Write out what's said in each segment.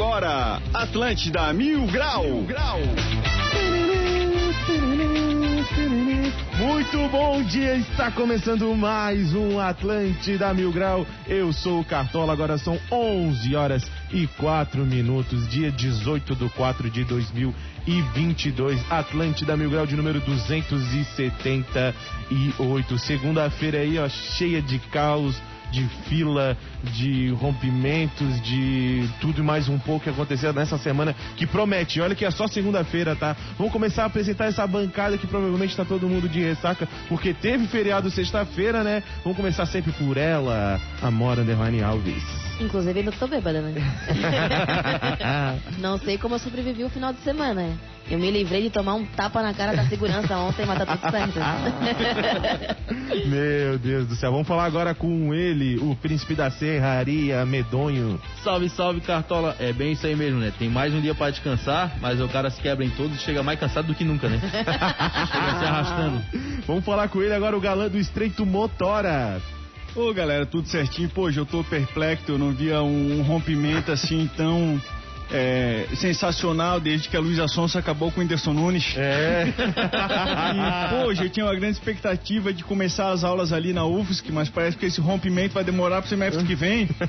Agora, Atlântida Mil Grau. Mil Grau. Muito bom dia, está começando mais um Atlântida Mil Grau. Eu sou o Cartola, agora são 11 horas e 4 minutos, dia 18 do 4 de 2022. Atlântida Mil Grau de número 278. Segunda-feira aí, ó, cheia de caos de fila, de rompimentos, de tudo e mais um pouco que aconteceu nessa semana que promete. Olha que é só segunda-feira, tá? Vamos começar a apresentar essa bancada que provavelmente tá todo mundo de ressaca, porque teve feriado sexta-feira, né? Vamos começar sempre por ela, Amora Underline Alves. Inclusive, ainda tô bêbada, né? Não sei como eu sobrevivi o final de semana. Eu me livrei de tomar um tapa na cara da segurança ontem, mas tá tudo certo. Meu Deus do céu. Vamos falar agora com ele, o príncipe da serraria, medonho. Salve, salve, Cartola. É bem isso aí mesmo, né? Tem mais um dia pra descansar, mas o cara se quebra em todos e chega mais cansado do que nunca, né? chega se arrastando. Vamos falar com ele agora, o galã do Estreito Motora. Ô galera, tudo certinho? Pô, hoje eu tô perplexo, eu não via um, um rompimento assim tão é, sensacional desde que a Luísa Sonsa acabou com o Whindersson Nunes. É. e, pô, eu tinha uma grande expectativa de começar as aulas ali na UFSC, mas parece que esse rompimento vai demorar pro semestre que vem.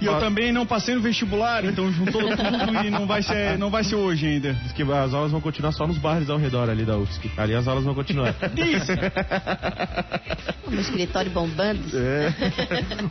E eu também não passei no vestibular, então juntou tudo e não vai ser, não vai ser hoje ainda. Diz que as aulas vão continuar só nos bares ao redor ali da UFSC. Ali as aulas vão continuar. Isso! No escritório bombando. É.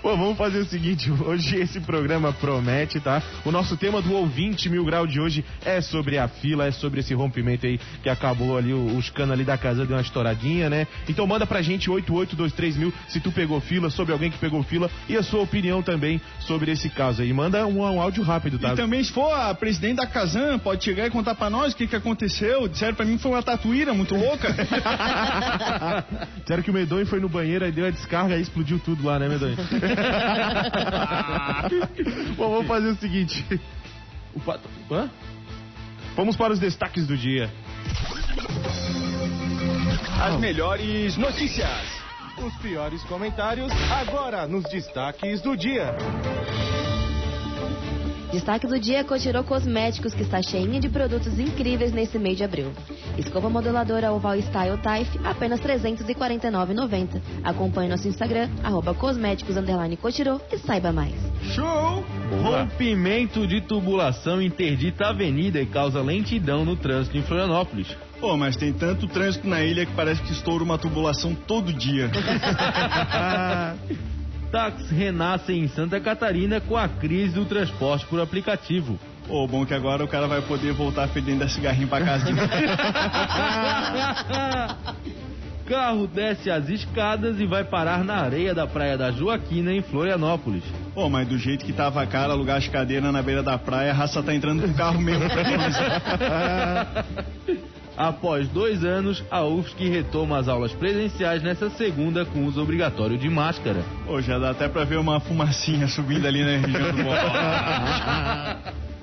Pô, vamos fazer o seguinte, hoje esse programa promete, tá? O nosso tema do ouvinte mil grau de hoje é sobre a fila, é sobre esse rompimento aí que acabou ali, os canos ali da casa deu uma estouradinha, né? Então manda pra gente 8823 mil se tu pegou fila, sobre alguém que pegou fila e a sua opinião também sobre esse caso aí. Manda um, um áudio rápido, tá? E também, se for a presidente da Casan, pode chegar e contar pra nós o que, que aconteceu. Disseram pra mim que foi uma tatuíra muito louca. Disseram que o Medonho foi no banheiro, aí deu a descarga e explodiu tudo lá, né, Medonho? Bom, vamos fazer o seguinte. O pato... Hã? Vamos para os destaques do dia. As melhores notícias. Os piores comentários agora nos destaques do dia. Destaque do dia Cotirô Cosméticos, que está cheinha de produtos incríveis nesse mês de abril. Escova moduladora Oval Style Type, apenas R$ 349,90. Acompanhe nosso Instagram, arroba cosméticos, underline Cotirô, e saiba mais. Show! Rompimento de tubulação interdita a avenida e causa lentidão no trânsito em Florianópolis. Pô, mas tem tanto trânsito na ilha que parece que estoura uma tubulação todo dia. Táxis renascem em Santa Catarina com a crise do transporte por aplicativo. Pô, bom que agora o cara vai poder voltar fedendo a cigarrinho pra casa de. Carro desce as escadas e vai parar na areia da Praia da Joaquina, em Florianópolis. Pô, mas do jeito que tava a cara, alugar as cadeiras na beira da praia, a raça tá entrando no carro mesmo pra. Após dois anos, a UFSC retoma as aulas presenciais nessa segunda com uso obrigatório de máscara. Pô, já dá até pra ver uma fumacinha subindo ali na região do.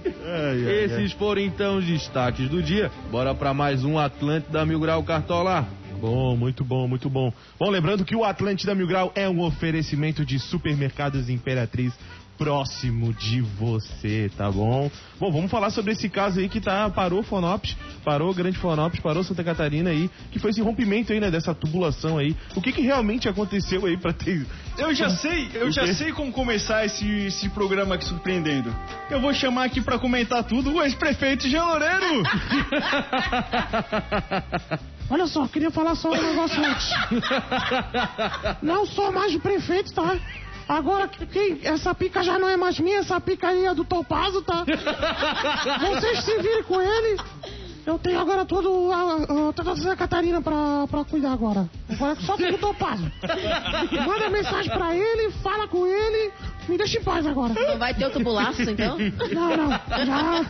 Esses foram então os destaques do dia. Bora pra mais um Atlântida Mil Grau Cartola. Bom, muito bom, muito bom. Bom, lembrando que o Atlântida Mil Grau é um oferecimento de supermercados Imperatriz próximo de você, tá bom? Bom, vamos falar sobre esse caso aí que tá, parou Fonops, parou Grande Fonops, parou Santa Catarina aí, que foi esse rompimento aí, né, dessa tubulação aí. O que que realmente aconteceu aí pra ter... Eu já sei, eu O já sei como começar esse, esse programa aqui surpreendendo. Eu vou chamar aqui pra comentar tudo o ex-prefeito Jean Loureiro. Olha só, queria falar só um negócio antes. Não sou mais o prefeito, tá? Agora, quem, essa pica já não é mais minha, essa pica aí é do Topazo, tá? Vocês se virem com ele. Eu tenho agora todo a, a, toda a Santa Catarina pra, pra cuidar agora. Agora só com o Topazo. Manda mensagem pra ele, fala com ele. Me deixa em paz agora. Não vai ter o tubulaço, então? Não, não. Já.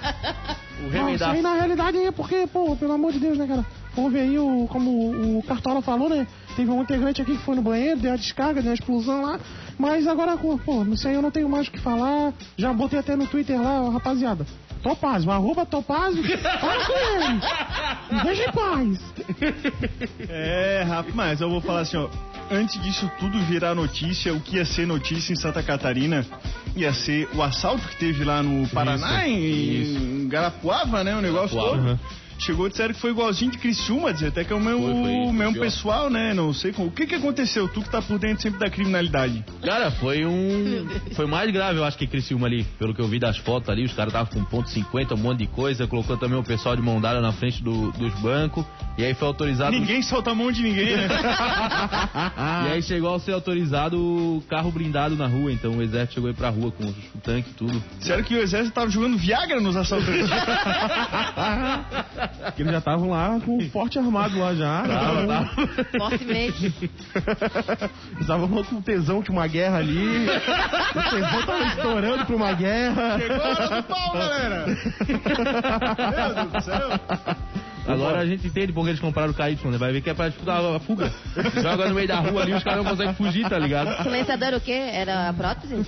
O Não, isso aí na realidade é porque, pô, pelo amor de Deus, né, cara? Houve aí, o, como o Cartola falou, né? Teve um integrante aqui que foi no banheiro, deu a descarga, deu uma explosão lá. Mas agora, pô, isso aí eu não tenho mais o que falar. Já botei até no Twitter lá, rapaziada. Topazio, arroba Topazio, fala com ele. Deixa em paz. É, rapaz, mas eu vou falar assim, ó. Antes disso tudo virar notícia, o que ia ser notícia em Santa Catarina, ia ser o assalto que teve lá no Paraná, em, em Garapuava, né? O negócio Garapuava. todo. Chegou e disseram que foi igualzinho de Criciúma, dizer até que é o mesmo, Foi, foi, o mesmo pior. pessoal, né? Não sei como. O que que aconteceu? Tu que tá por dentro sempre da criminalidade. Cara, foi um. Foi mais grave, eu acho, que Criciúma ali. Pelo que eu vi das fotos ali, os caras estavam com ponto .50, um monte de coisa. Colocou também o pessoal de mão dada na frente do- dos bancos. E aí foi autorizado. Ninguém solta a mão de ninguém, né? E aí chegou a ser autorizado o carro blindado na rua. Então o exército chegou aí pra rua com o tanque e tudo. Sério que o exército tava jogando Viagra nos assaltantes. Que eles já estavam lá com o forte armado lá já. Tava, tava. Fortemente. Eles estavam com tesão de uma guerra ali. O tesão tava estourando pra uma guerra. Chegou a hora do pau, galera! Meu Deus do céu! Agora a gente entende porque eles compraram o KY, né? Vai ver que é pra disputar a fuga. Joga no meio da rua ali, os caras não conseguem fugir, tá ligado? Silenciador o quê? Era a prótese?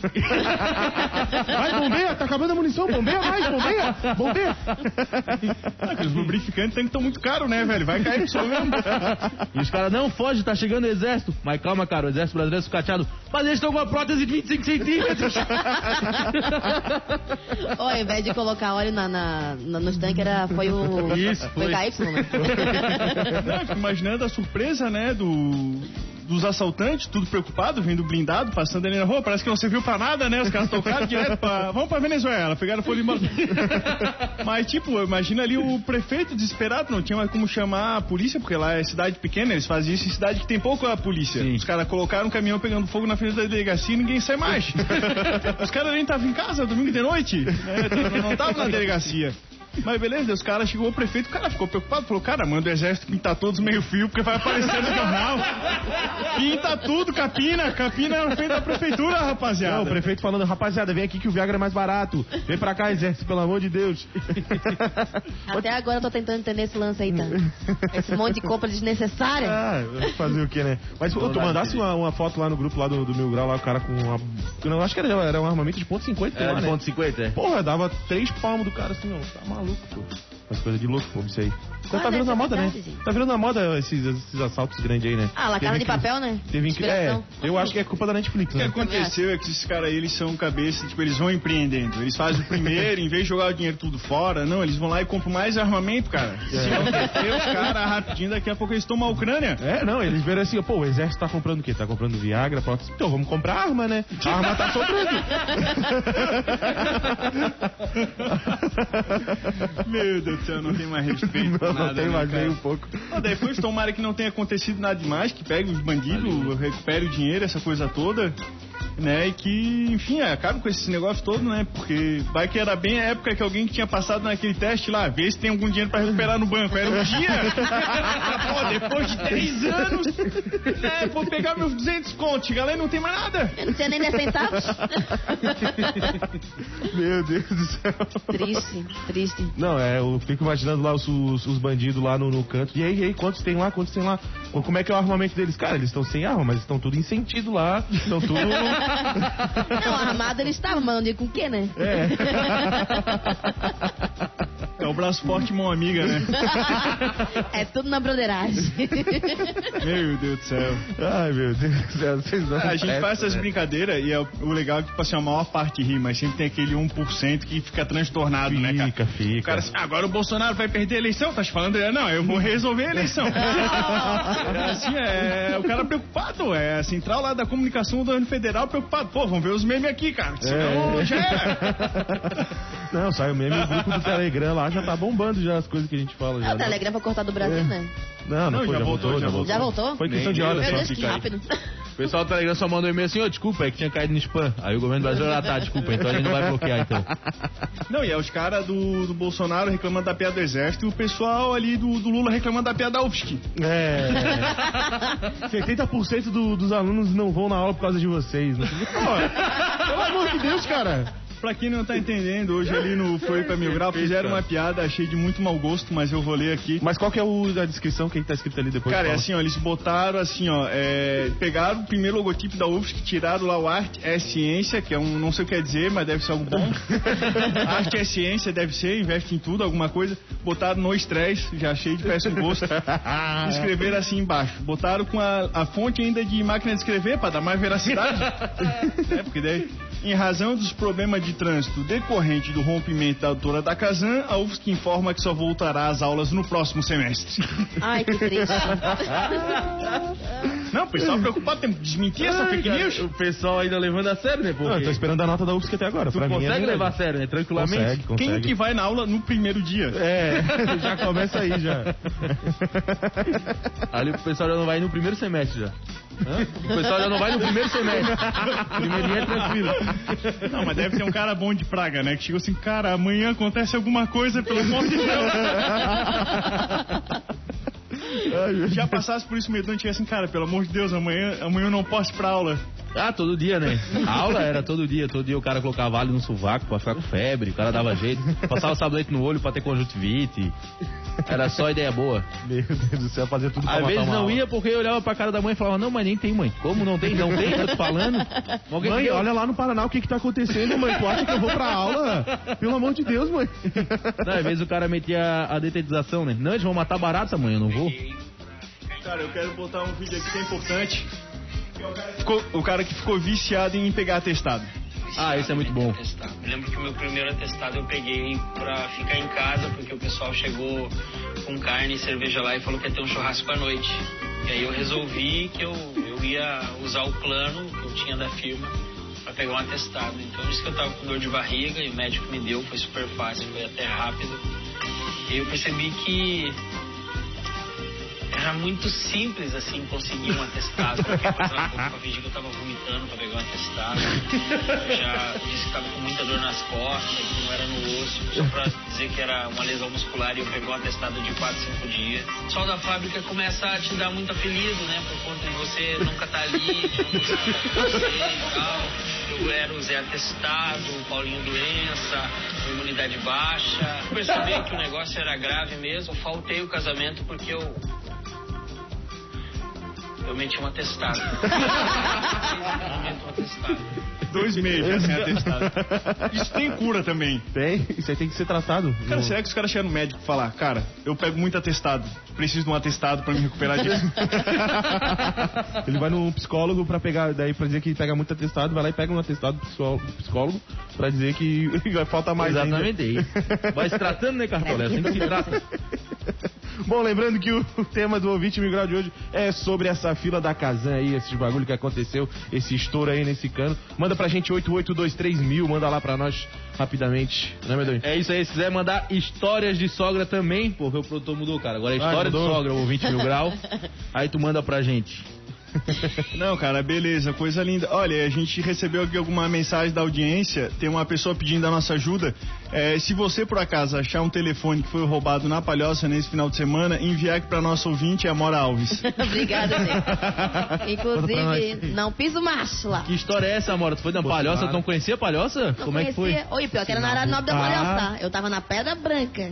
Vai, bombeia, tá acabando a munição, bombeia mais, bombeia, bombeia. Ah, que os lubrificantes tem que estão muito caros, né, velho? Vai cair mesmo. E os caras, não, foge, tá chegando o exército. Mas calma, cara, o exército brasileiro é sucateado. Mas eles estão com uma prótese de 25 centímetros. Ou ao invés de colocar óleo na, na- na- nos tanques, era, foi o. Isso, foi. foi. KY, né? Não, eu fico imaginando a surpresa, né, do, dos assaltantes, tudo preocupado, vendo blindado, passando ali na rua. Parece que não serviu pra nada, né? Os caras tocaram direto pra. Vamos pra Venezuela. Pegaram foram embora. Mas, tipo, imagina ali o prefeito desesperado, não tinha mais como chamar a polícia, porque lá é cidade pequena, eles fazem isso em cidade que tem pouca polícia. Sim. Os caras colocaram um caminhão pegando fogo na frente da delegacia e ninguém sai mais. Os caras nem estavam em casa domingo de noite, né? Não estavam na delegacia. Mas beleza, os caras chegou o prefeito, o cara ficou preocupado, falou, cara, manda o exército pintar todos meio fio, porque vai aparecer no jornal. Pinta tudo, capina, capina na frente da prefeitura, rapaziada. Não, o prefeito falando, rapaziada, vem aqui que o Viagra é mais barato. Vem pra cá, exército, pelo amor de Deus. Até agora eu tô tentando entender esse lance aí, tá? Esse monte de compra desnecessária. Ah, fazer o que, né? Mas pô, tu mandasse uma, uma foto lá no grupo lá do, do Mil Grau, lá o cara com uma. Eu não acho que era, era um armamento de ponto 50, sei Era lá, de né? ponto 50, é. Porra, dava três palmos do cara assim, ó. Tá maluco, pô. As coisas de louco, pô, isso aí. Então Ah, tá virando na ser moda, né? verdade, gente. Tá virando na moda esses, esses assaltos grandes aí, né? Ah, La Casa de Papel, né? Teve que, é, eu acho que é culpa da Netflix, O que né? aconteceu é que esses caras aí, eles são cabeça, tipo, eles vão empreendendo. Eles fazem o primeiro, em vez de jogar o dinheiro tudo fora, não, eles vão lá e compram mais armamento, cara. Se não meter os caras rapidinho, daqui a pouco eles tomam a Ucrânia. É, não, eles viram assim, pô, o exército tá comprando o quê? Tá comprando Viagra, prótese. Então vamos comprar arma, né? A arma tá sobrando. Meu Deus do céu, não tem mais respeito. por Não, nada, não tem né, cara? nem um pouco. Ó, Depois tomara que não tenha acontecido nada demais, que pegue os bandidos, recupere o dinheiro, essa coisa toda, né? E que, enfim, acabe com esse negócio todo, né? Porque vai que era bem a época que alguém que tinha passado naquele teste lá, vê se tem algum dinheiro pra recuperar no banco. Era um dia. Pô, depois de três anos, né? Vou pegar meus 200 contos, e não tem mais nada. Eu não tinha nem 10 centavos. Meu Deus do céu. triste, triste. Não, é, eu fico imaginando lá os, os, os bandidos lá no, no canto. E aí, e aí, quantos tem lá? Quantos tem lá? Como é que é o armamento deles? Cara, eles estão sem arma, mas estão tudo em sentido lá. Estão tudo. Não, armado eles estavam, mas não digo com o quê, né? É. É o braço forte, mão amiga, né? É tudo na broderagem. Meu Deus do céu. Ai, meu Deus do céu. Vocês não É, a gente faz essas né? brincadeiras e é o, legal é que, tipo assim, a maior parte ri, mas sempre tem aquele 1% que fica transtornado, né, cara? Fica, fica. O cara assim, "Ah, agora o Bolsonaro vai perder a eleição? Tá falando? Não, eu vou resolver a eleição. é, assim, é o cara preocupado, é a central lá da comunicação do governo federal preocupado. Pô, vamos ver os memes aqui, cara. Senão É. já era. Não, sai o meme, grupo do Telegram lá já tá bombando já as coisas que a gente fala. Já, Ah, o né? Telegram foi cortado do Brasil, É. né? Não, não, Não, foi, já já, voltou, voltou, já voltou. Já voltou? Foi questão Nem de horas Meu só. Deus, que rápido. O pessoal do Telegram só mandou um e-mail assim, ô, desculpa, é que tinha caído no spam. Aí o governo brasileiro, ah, tá, desculpa, então a gente não vai bloquear, então. Não, e é os caras do, do Bolsonaro reclamando da piada do exército e o pessoal ali do, do Lula reclamando da piada da UFSC. É. 70% do- dos alunos não vão na aula por causa de vocês. Né? Pô, pelo amor de Deus, cara. Pra quem não tá entendendo, hoje ali no Foi pra Mil Grau fizeram uma piada, achei de muito mau gosto, mas eu vou ler aqui. Mas qual que é o, a descrição que tá escrito ali depois? Cara, é assim, ó, eles botaram assim, ó, é, pegaram o primeiro logotipo da UFSC, tiraram lá o Arte é Ciência, que é um, não sei o que quer dizer, mas deve ser algo bom. Arte é Ciência, deve ser, investe em tudo, alguma coisa. Botaram no estresse, já achei de péssimo gosto. Escreveram assim embaixo. Botaram com a, a fonte ainda de máquina de escrever, pra dar mais veracidade. é, porque daí... Em razão dos problemas de trânsito decorrente do rompimento da doutora da Kazan, a UFSC informa que só voltará às aulas no próximo semestre. Ai, que triste. Não, o pessoal preocupado, tem que desmentir essa fake news. O pessoal ainda levando a sério, né? Não, eu Porque tô esperando a nota da UFSC até agora. tu pra mim é consegue levar a sério, né? Tranquilamente. Consegue, consegue. Quem que vai na aula no primeiro dia? É, já começa aí já. Ali o pessoal já não vai no primeiro semestre já. Hã? O pessoal já não vai no primeiro semestre. Primeiro dia é tranquilo. Não, mas deve ter um cara bom de praga, né? Que chegou assim, cara, amanhã acontece alguma coisa, pelo amor de Deus. Já passasse por isso medonho e assim, cara, pelo amor de Deus, amanhã, amanhã eu não posso ir pra aula. Ah, todo dia, né? A aula era todo dia. Todo dia o cara colocava alho no sovaco pra ficar com febre. O cara dava jeito. Passava sabonete no olho pra ter conjuntivite. Era só ideia boa. Meu Deus do céu, fazer tudo pra Às vezes não aula. ia porque eu olhava pra cara da mãe e falava, não, mas nem tem mãe. Como não tem? Não tem? Eu tô falando. Alguém Mãe, olha lá no Paraná o que que tá acontecendo, mãe. Tu acha que eu vou pra aula? Pelo amor de Deus, mãe. Não, às vezes o cara metia a detetização, né? Não, eles vão matar barata, mãe, eu não vou. Cara, eu quero botar um vídeo aqui que é importante. Ficou- o cara que ficou viciado em pegar atestado. Ah, esse é muito bom. atestado. Lembro que o meu primeiro atestado eu peguei pra ficar em casa, porque o pessoal chegou com carne e cerveja lá e falou que ia ter um churrasco à noite. E aí eu resolvi que eu, eu ia usar o plano que eu tinha da firma pra pegar um atestado. Então disse que eu tava com dor de barriga e o médico me deu, foi super fácil, foi até rápido. E eu percebi que era muito simples assim conseguir um atestado. Qualquer coisa na boca pra que eu tava vomitando pra pegar um atestado. Eu já disse que tava com muita dor nas costas, que não era no osso, só pra dizer que era uma lesão muscular e eu peguei um atestado de 4, 5 dias. O pessoal da fábrica começa a te dar muito apelido, né? Por conta de você nunca tá ali, de você e tal. Eu era o Zé Atestado, o Paulinho Doença, imunidade baixa. Eu percebi que o negócio era grave mesmo. Faltei o casamento porque eu meti um atestado. um. Dois meses já sem atestado. Isso tem cura também. Tem, isso aí tem que ser tratado. Cara, No- será que os caras chegam no médico e falar, cara, eu pego muito atestado, preciso de um atestado pra me recuperar disso? Ele vai no psicólogo pra pegar, daí pra dizer que pega muito atestado, vai lá e pega um atestado do psicólogo pra dizer que vai falta mais ainda. Exatamente isso. Vai se tratando, né, Cartola? É assim que se trata. Bom, lembrando que o o tema do ouvinte mil grau de hoje é sobre essa fila da Kazan aí, esses bagulho que aconteceu, esse estouro aí nesse cano. Manda pra gente 8823 mil, manda lá pra nós rapidamente, né, meu Deus? É isso aí, se quiser mandar histórias de sogra também, porque o produtor mudou, cara. Agora é Ah, história de mudou? sogra, ou 20 mil grau. Aí tu manda pra gente. Não, cara, beleza, coisa linda. Olha, a gente recebeu aqui alguma mensagem da audiência, tem uma pessoa pedindo a nossa ajuda. É, se você, por acaso, achar um telefone que foi roubado na Palhoça nesse final de semana, enviar aqui pra nossa ouvinte, Amora Alves. Obrigada. Inclusive, não piso macho lá. Que história é essa, Amora? Tu foi na Pô, Palhoça? Tu não conhecia a Palhoça? Não Como é que foi? conhecia- Oi, pior que era na área nobre da Palhoça, tá? Eu tava na Pedra Branca.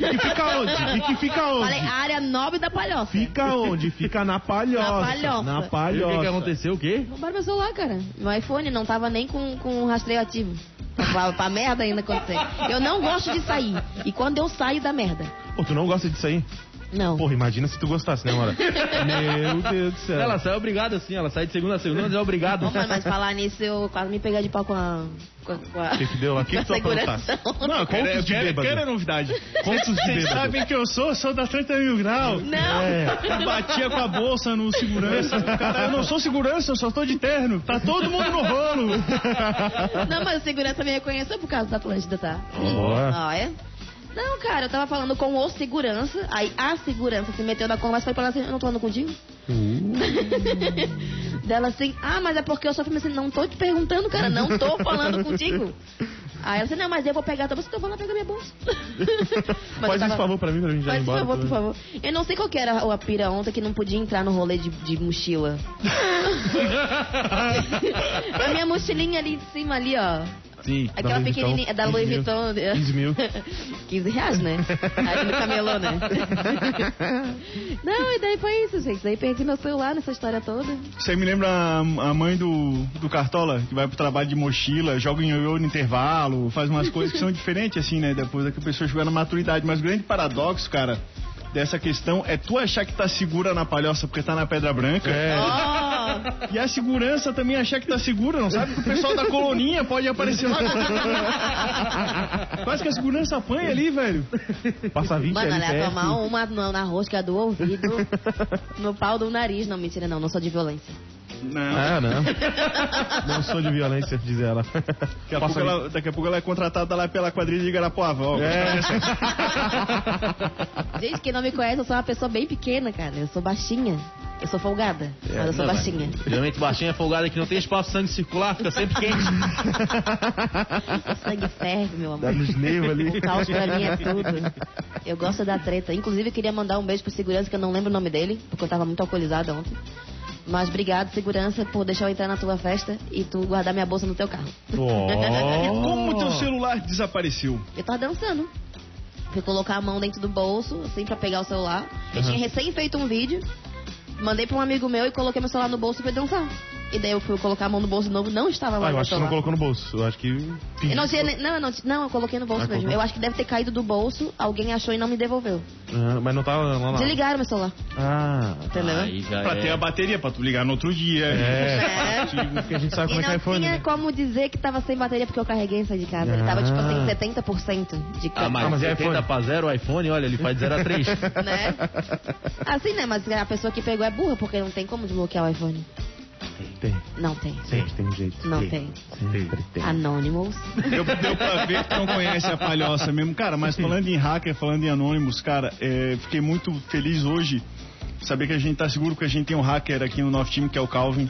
E fica onde? E que fica onde? Falei, área nobre da Palhoça. Fica onde? Fica na palhoça. Na palhoça. Na E o que, que aconteceu? O quê? Roubaram meu celular, cara. Meu iPhone não tava nem com, com rastreio ativo. Pra, pra merda ainda acontecer. Eu não gosto de sair. E quando eu saio, dá merda. Pô, tu não gosta disso aí? Não. Porra, imagina se tu gostasse, né, Mora? Meu Deus do céu. Ela sai obrigada assim, ela sai de segunda a segunda, mas é obrigada. Ô, mano, mas falar nisso, eu quase me peguei de pau com a. Com a, com a O que que deu lá? O que que tu com a aprontasse? segurança. Não, quero, de quero, bêbado. quero a novidade. Contos de Vocês sabem que eu sou, sou da 30 mil grau. Não. É. Batia com a bolsa no segurança. Cara, eu não sou segurança, eu só tô de terno. Tá todo mundo no rolo. Não, mas o segurança me reconheceu por causa da Atlântida, tá? Boa. Ah, é? Não, cara, eu tava falando com o segurança, aí a segurança se meteu na conversa e ela assim, eu não tô falando contigo? Dela assim, ah, mas é porque eu só falei assim, não tô te perguntando, cara, não tô falando contigo. Aí ela assim, não, mas eu vou pegar, então você então vai lá pegar minha bolsa. Faz eu esse favor pra mim, pra mim já ir Faz esse embora. favor, por favor. Eu não sei qual que era a pira ontem que não podia entrar no rolê de, de mochila. a minha mochilinha ali de cima, ali, ó. Sim. Aquela pequenininha, é da Louis 15 mil. Vuitton. 15 mil. 15 reais, né? Aí no camelô, né? Não, e daí foi isso, gente. Daí perdi meu celular nessa história toda. Aí me lembra a, a mãe do, do Cartola, que vai pro trabalho de mochila, joga em ioiô no intervalo, faz umas coisas que são diferentes, assim, né? Depois da que a pessoa chegar na maturidade. Mas o grande paradoxo, cara, dessa questão é tu achar que tá segura na palhoça porque tá na pedra branca. É. E a segurança também achar que tá segura, não sabe que o pessoal da coloninha pode aparecer lá. Quase que a segurança apanha ali, velho. Passa 20 Mano, ela ia tomar uma na, na rosca do ouvido, no pau do nariz. Não, mentira, não, não sou de violência. Não. Ah, não. Não sou de violência, diz ela. Daqui a, pouco ela, daqui a pouco ela é contratada lá pela quadrilha de Garapuava. Ó, É. Gente, quem não me conhece, eu sou uma pessoa bem pequena, cara. Eu sou baixinha. Eu sou folgada, mas eu sou Não, baixinha. mas Geralmente baixinha é folgada que não tem espaço sangue circular, fica sempre quente. O sangue ferve, meu Dá amor. nos nervos ali. O caos pra mim é tudo. Eu gosto da treta. Inclusive, eu queria mandar um beijo pro segurança, que eu não lembro o nome dele, porque eu tava muito alcoolizada ontem. Mas obrigado, segurança, por deixar eu entrar na tua festa e tu guardar minha bolsa no teu carro. Oh. Como o teu celular desapareceu? Eu tava dançando. Fui colocar a mão dentro do bolso, assim, pra pegar o celular. Eu tinha recém feito um vídeo, mandei pra um amigo meu e coloquei meu celular no bolso e fui dançar. E daí eu fui colocar a mão no bolso de novo, não estava lá Ah, eu acho que você não colocou no bolso. Eu acho que. Eu não, nem- não, não, não, eu coloquei no bolso Ah, mesmo. colocou? Eu acho que deve ter caído do bolso, alguém achou e não me devolveu. Ah, mas não tava lá. lá. Desligaram meu celular, Ah. entendeu? Aí já Pra é. ter a bateria, pra tu ligar no outro dia. É. É. Porque a gente sabe E como é que é não iPhone. tinha né? como dizer que tava sem bateria porque eu carreguei e saí de casa. Ele tava tipo assim, 70% de Ah, mas, Ah, mas é 70 iPhone. pra 0 o iPhone, olha, ele faz de 0 a 3. né? Assim, né? Mas a pessoa que pegou é burra porque não tem como desbloquear o iPhone. Tem. Não tem. Sempre tem um jeito. Não tem. Sempre tem. Anonymous. Deu, deu pra ver que não conhece a palhoça mesmo. Cara, mas falando em hacker, falando em Anonymous, cara, é, fiquei muito feliz hoje saber que a gente tá seguro porque a gente tem um hacker aqui no nosso time, que é o Calvin.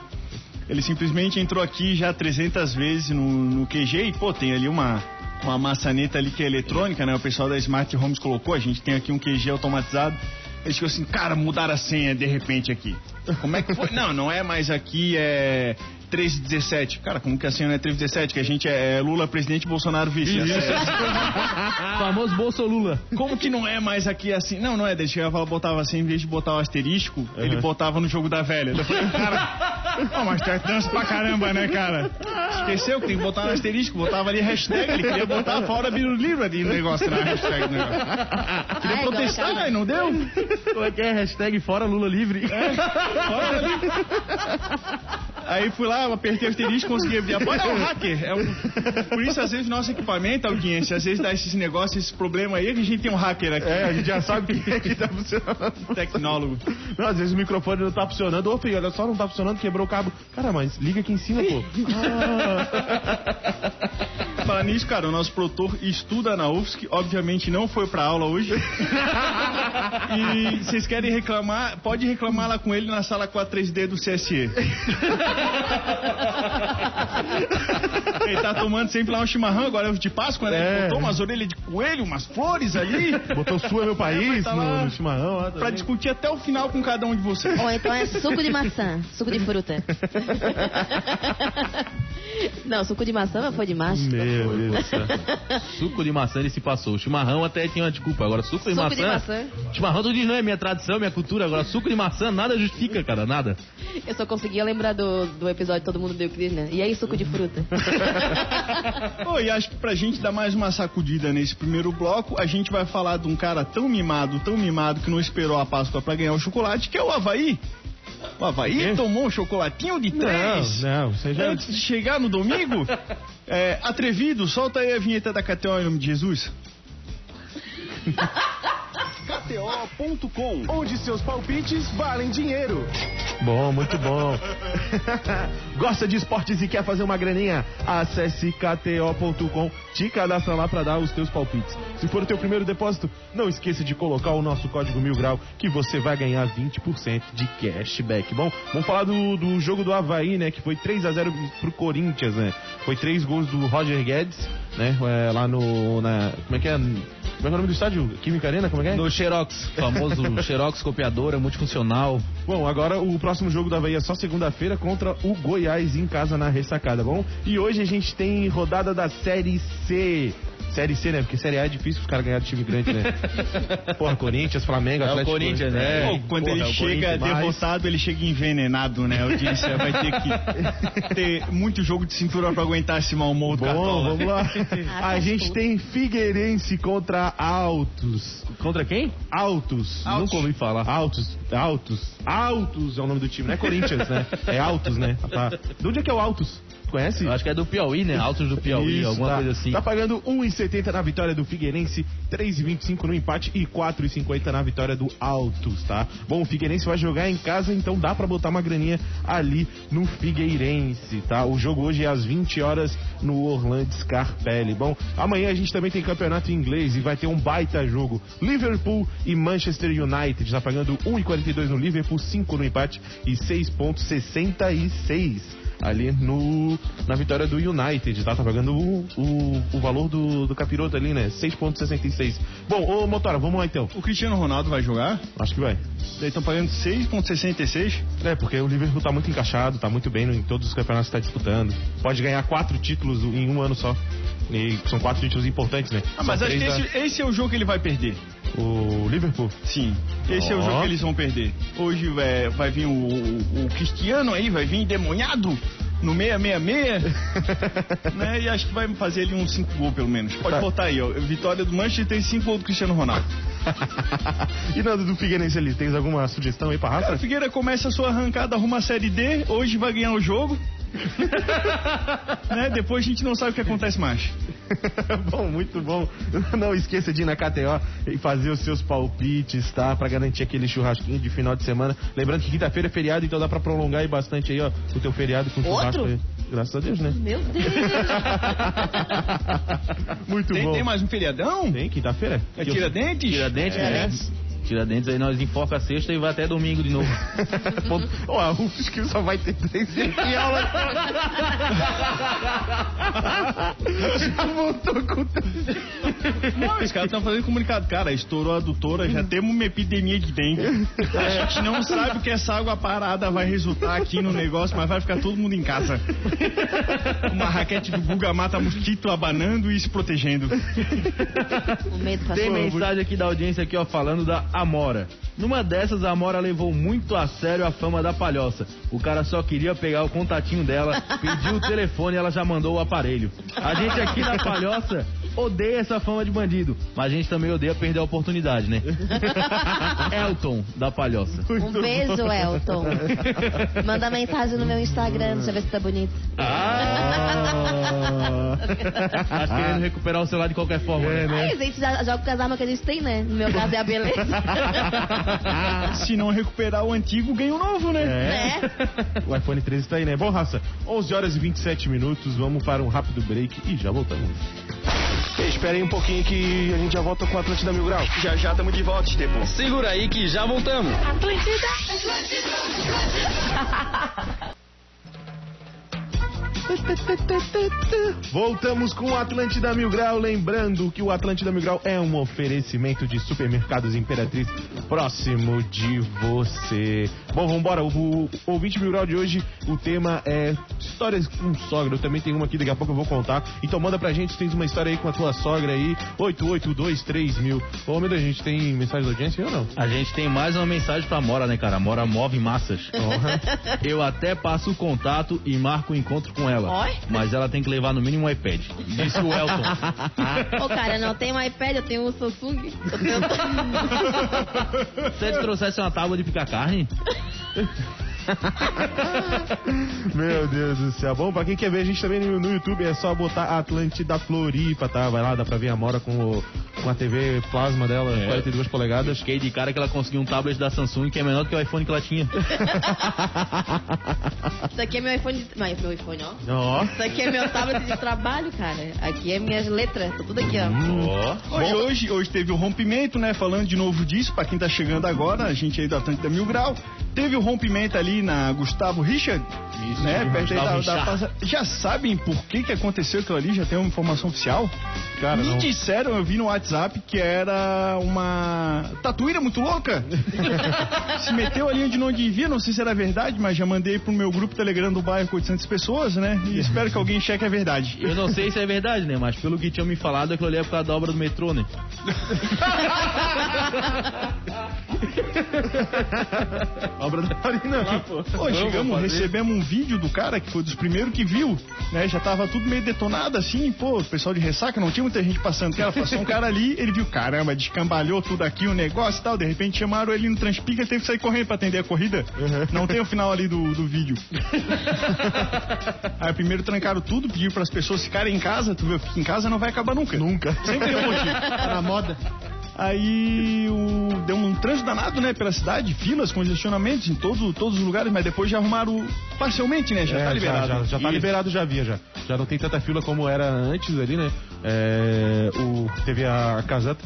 Ele simplesmente entrou aqui já 300 vezes no, no QG e, pô, tem ali uma, uma maçaneta ali que é eletrônica, né? O pessoal da Smart Homes colocou, a gente tem aqui um QG automatizado. Ele ficou assim, cara, mudaram a senha de repente aqui. Como é que foi? Não, não é mais aqui, é 317. Cara, como que a senha não é 317? Que a gente é Lula presidente Bolsonaro vice. Famoso Bolso Lula. Como que não é mais aqui assim? Não, não é. Ele chegava e botava assim, em vez de botar o asterisco, ele botava no jogo da velha. Eu falei, cara, oh, mas tu é dança pra caramba, né, cara? Esqueceu que tem que botar no asterisco, botava ali hashtag, ele queria botar fora Biruliro ali no negócio na hashtag. Né? Queria Ai, protestar, e não deu? Como é que é? Hashtag fora Lula livre. Fora ali. Aí fui lá, apertei o asterisco, consegui abrir a porta. É um hacker. É um... Por isso, às vezes, nosso equipamento, audiência, às vezes dá esses negócios, esses problemas aí, que a gente tem um hacker aqui. É, a gente já sabe quem é que tá funcionando. Tecnólogo. Não, às vezes o microfone não tá funcionando. Ô, filho, olha só, não tá funcionando, quebrou o cabo. Cara, mas liga aqui em cima, pô. Falar nisso, cara, o nosso produtor estuda na UFSC, obviamente não foi pra aula hoje. e vocês querem reclamar, pode reclamar lá com ele na sala 43D do CSE. ele tá tomando sempre lá um chimarrão, agora é o de Páscoa, né? É. Ele botou umas orelhas de coelho, umas flores ali, Botou sua meu país tá lá no, no chimarrão. ó, tá pra discutir até o final com cada um de vocês. Ou então é suco de maçã, suco de fruta. Não, suco de maçã foi demais. Meu Deus. Suco de maçã ele se passou. O chimarrão até tinha uma desculpa. Agora, suco de Suco maçã. de maçã. Chimarrão tu diz, não é minha tradição, minha cultura. Agora, suco de maçã, nada justifica, cara, nada. Eu só conseguia lembrar do, do episódio Todo Mundo Deu Cris, né? E aí, suco de fruta? Ô, e acho que pra gente dar mais uma sacudida nesse primeiro bloco, a gente vai falar de um cara tão mimado, tão mimado, que não esperou a Páscoa pra ganhar o chocolate, que é o Havaí. O Havaí tomou um chocolatinho de três. Não, não, já... Antes de chegar no domingo, é, atrevido, solta aí a vinheta da KTO em nome de Jesus. KTO.com, onde seus palpites valem dinheiro. Bom, muito bom. Gosta de esportes e quer fazer uma graninha? Acesse kto.com, te cadastra lá pra dar os teus palpites. Se for o teu primeiro depósito, não esqueça de colocar o nosso código mil grau que você vai ganhar 20% de cashback. Bom, vamos falar do, do jogo do Havaí, né? Que foi 3 a 0 pro Corinthians, né? Foi três gols do Roger Guedes, né? É, lá no. Na, como é que é? Como é que é o nome do estádio? Química Arena? Como é que é? No Xerox, famoso Xerox copiadora, multifuncional. Bom, agora o próximo jogo da Havaí é só segunda-feira contra o Goiás em casa na ressacada, bom? E hoje a gente tem rodada da Série C. Série C, né? Porque Série A é difícil os caras ganharem de time grande, né? Porra, Corinthians, Flamengo, É o Atlético. Corinthians, né? Pô, quando Porra, ele é chega Corinthians, mas- derrotado, ele chega envenenado, né? A audiência vai ter que ter muito jogo de cintura pra aguentar esse mau humor do Bom, Cartola. vamos lá. A gente tem Figueirense contra Altos. Contra quem? Altos. Nunca ouvi falar. Altos, Altos, Altos é o nome do time, não é Corinthians, né? É Altos, né? Tá. De onde é que é o Altos? Conhece? Eu acho que é do Piauí, né? Altos do Piauí, Isso, alguma tá. coisa assim. Tá pagando 1,70 na vitória do Figueirense, 3,25 no empate e 4,50 na vitória do Altos, tá? Bom, o Figueirense vai jogar em casa, então dá pra botar uma graninha ali no Figueirense, tá? O jogo hoje é às 20 horas no Orlando Scarpelli. Bom, amanhã a gente também tem campeonato inglês e vai ter um baita jogo. Liverpool e Manchester United, tá pagando 1,42 no Liverpool, 5 no empate e 6,66 ali no na vitória do United, tá? Tá pagando o, o, o valor do, do capiroto ali, né? 6.66. Bom, ô Motora, vamos lá então. O Cristiano Ronaldo vai jogar? Acho que vai. Eles estão pagando 6,66. É, porque o Liverpool tá muito encaixado, tá muito bem em todos os campeonatos que tá disputando. Pode ganhar quatro títulos em um ano só. E são quatro títulos importantes, né? Ah, mas acho que três da- esse, esse é o jogo que ele vai perder. O Liverpool? Sim, esse é o jogo que eles vão perder. Hoje é, vai vir o, o, o Cristiano aí, vai vir demoniado no 666, né? E acho que vai fazer ali uns 5 gols pelo menos. Pode Tá. botar aí, ó. Vitória do Manchester e 5 gols do Cristiano Ronaldo. e Nando do Figueirense ali, tens alguma sugestão aí pra Cara, raça? a Figueira começa a sua arrancada rumo à Série D, hoje vai ganhar o jogo. né? Depois a gente não sabe o que acontece mais. bom, muito bom. Não esqueça de ir na KTO e fazer os seus palpites, tá? Pra garantir aquele churrasquinho de final de semana. Lembrando que quinta-feira é feriado, então dá pra prolongar aí bastante aí, ó, o teu feriado com churrasco. Aí. Graças a Deus, né? Meu Deus. muito Tem, bom. tem mais um feriadão? Tem, quinta-feira? É Tiradentes? Tiradentes, né? Tiradentes. Tiradentes aí nós enfoca a sexta e vai até domingo de novo. Ó, a UFSC só vai ter três de aula. Já voltou com Não, os caras estão fazendo comunicado. Cara, estourou a adutora, já temos uma epidemia de dengue. A gente não sabe o que essa água parada vai resultar aqui no negócio, mas vai ficar todo mundo em casa. Uma raquete do Guga mata mosquito abanando e se protegendo. O medo Tem mensagem aqui da audiência aqui, ó, falando da Amora. Numa dessas, a Amora levou muito a sério a fama da palhoça. O cara só queria pegar o contatinho dela, pediu o telefone e ela já mandou o aparelho. A gente aqui na palhoça odeia essa fama de bandido, mas a gente também odeia perder a oportunidade, né? Elton, da palhoça. Um beijo, Elton. Manda mensagem no meu Instagram, deixa eu ver se tá bonito. Ah. Tá querendo recuperar o celular de qualquer forma, É, né? Aí, a gente já joga com as armas que a gente tem, né? No meu caso é a beleza. Se não recuperar o antigo, ganha o novo, né? né? O iPhone 13 tá aí, né? Bom, raça, 11 horas e 27 minutos, vamos para um rápido break e já voltamos. Espera aí um pouquinho que a gente já volta com a Atlântida Mil Grau. Já já estamos de volta, Estepão. Segura aí que já voltamos. Voltamos com o Atlântida Mil Grau, lembrando que o Atlântida Mil Grau é um oferecimento de supermercados Imperatriz próximo de você. Bom, vambora, o, o ouvinte Mil Grau de hoje, o tema é histórias com sogra. Eu também tenho uma aqui, daqui a pouco eu vou contar. Então manda pra gente se tens uma história aí com a tua sogra aí, 8823 mil. Ô, meu Deus, a gente tem mensagem da audiência ou não? A gente tem mais uma mensagem pra Mora, né, cara? Mora move massas. Porra. Eu até passo o contato e marco o encontro com ela. Oi? Mas ela tem que levar no mínimo um iPad. Disse o Elton. Ô, cara, não tem um iPad, eu tenho um Samsung. Eu tenho... Se ele trouxesse uma tábua de picar carne, Meu Deus do céu. Bom, pra quem quer ver a gente também no, no YouTube, é só botar Atlântida Floripa, tá? Vai lá, dá pra ver a Mora com, o- com a TV plasma dela, É. 42 polegadas. fiquei de cara que ela conseguiu um tablet da Samsung que é menor do que o iPhone que ela tinha. Isso aqui é meu iPhone. de- Não, é meu iPhone, ó. Ó. Isso aqui é meu tablet de trabalho, cara. Aqui é minhas letras, tá tudo aqui, ó. Ó. Hoje, hoje, hoje teve o rompimento, né? Falando de novo disso, pra quem tá chegando agora, a gente aí do Atlântida Mil Grau. Teve o rompimento ali na Gustavo Richard, Isso, né? Perto aí da, da Já sabem por que que aconteceu aquilo ali? Já tem uma informação oficial? Cara, Me não. disseram, eu vi no WhatsApp WhatsApp que era uma tatuíra muito louca. Se meteu ali onde não devia, não sei se era verdade, mas já mandei pro meu grupo Telegram do bairro com 800 pessoas, né? E espero que alguém cheque a verdade. Eu não sei se é verdade, né? Mas pelo que tinham me falado, aquilo ali é por causa da obra do metrô, né? Obra da Marina lá, pô. Pô, chegamos, recebemos um vídeo do cara que foi dos primeiros que viu, né? Já tava tudo meio detonado assim, pô, o pessoal de ressaca, não tinha muita gente passando. Cara, passou um cara ali, ele viu, caramba, descambalhou tudo aqui o negócio e tal. De repente chamaram ele no Transpica, teve que sair correndo pra atender a corrida. Não tem o final ali do, do vídeo. Aí primeiro trancaram tudo, pediram pras pessoas ficarem em casa, tu viu, fica em casa não vai acabar nunca. Nunca. Sempre tem um motivo. Tá na moda. Aí o, deu um trânsito danado, né, pela cidade, filas, congestionamentos em todo, todos os lugares, mas depois já arrumaram parcialmente, né? Já É, tá liberado. Já, já tá Isso. liberado, já havia já. Já não tem tanta fila como era antes ali, né? É, o, teve a Caseta,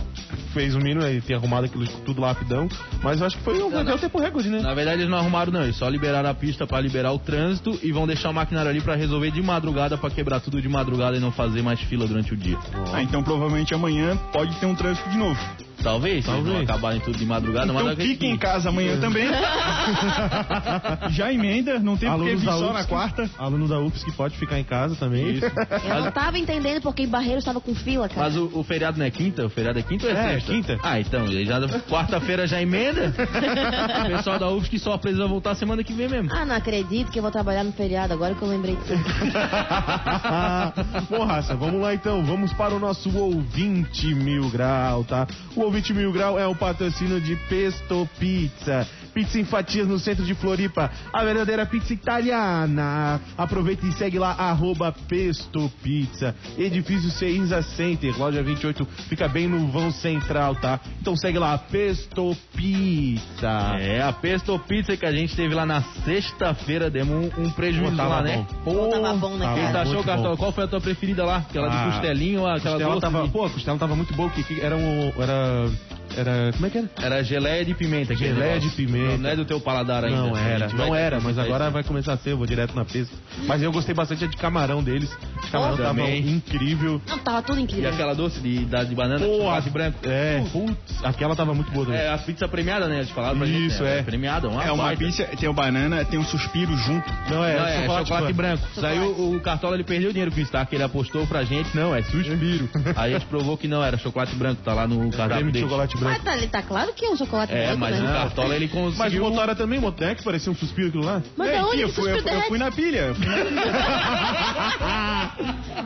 fez o mínimo, aí tem arrumado aquilo tudo lá rapidão. Mas eu acho que foi um Não, deu tempo recorde, né? Na verdade, eles não arrumaram, não. Eles só liberaram a pista pra liberar o trânsito e vão deixar o maquinário ali pra resolver de madrugada pra quebrar tudo de madrugada e não fazer mais fila durante o dia. Ah, então provavelmente amanhã pode ter um trânsito de novo. Talvez, se eles não Talvez. acabarem tudo de madrugada, mas Então fique em que- casa amanhã também. Já emenda, não tem porque Alunos vir da só na quarta. Aluno da UFSC que pode ficar em casa também. Eu não tava entendendo porque Barreiro estava com fila, cara. Mas o, o feriado não é quinta? O feriado é quinta ou é, É, sexta? quinta. Ah, então, já quarta-feira já emenda. o pessoal da UFSC só precisa voltar semana que vem mesmo. Ah, não acredito que eu vou trabalhar no feriado, agora que eu lembrei disso. Bom, raça, vamos lá então. Vamos para o nosso ouvinte mil grau, tá? O ouvinte mil grau é o patrocínio de Pesto Pizza. Pizza em fatias no centro de Floripa. A verdadeira pizza italiana. Aproveita e segue lá, arroba Pesto Pizza. Edifício Ceisa Center, loja 28. Fica bem no vão central, tá? Então segue lá, Pesto Pizza. É, a Pesto Pizza que a gente teve lá na sexta-feira, demos um, um prejuízo Pô, tava lá, né? bom. Pô, tava bom, né, cara? achou, Cartola? bom. Qual foi a tua preferida lá? Aquela Ah, de costelinho aquela Costela doce? tava, de- pô, a costela tava muito boa, que, que era um, era, era, como é que era? Era geleia de pimenta. Geleia negócio. de pimenta. Não, não é do teu paladar ainda. Não A era, não era, mas agora vai começar a ser, eu vou direto na pesca. Mas eu gostei bastante de camarão deles. O camarão tava Também. incrível. Não, tava tudo E incrível. aquela doce de, da, de banana, chocolate branco. É, putz, aquela tava muito boa também. É, a pizza premiada, né? Eles falaram pra gente. Isso, né? é. Premiada, uma É uma baita. pizza, tem o banana, tem um suspiro junto. Não, é, Não, é chocolate, branco. Chocolate. Saiu o Cartola, ele perdeu dinheiro com isso, tá? Que ele apostou pra gente, não, é suspiro. Aí a gente provou que não, era chocolate branco, tá lá no cardápio de dele. chocolate branco. Mas tá, ele tá claro que é um chocolate É, branco, mas né? o Cartola ele Mas o conseguiu... Motora também, Motec, parecia um suspiro aquilo lá. Mas É, aqui, eu, fui, eu, eu fui na pilha. eu fui na-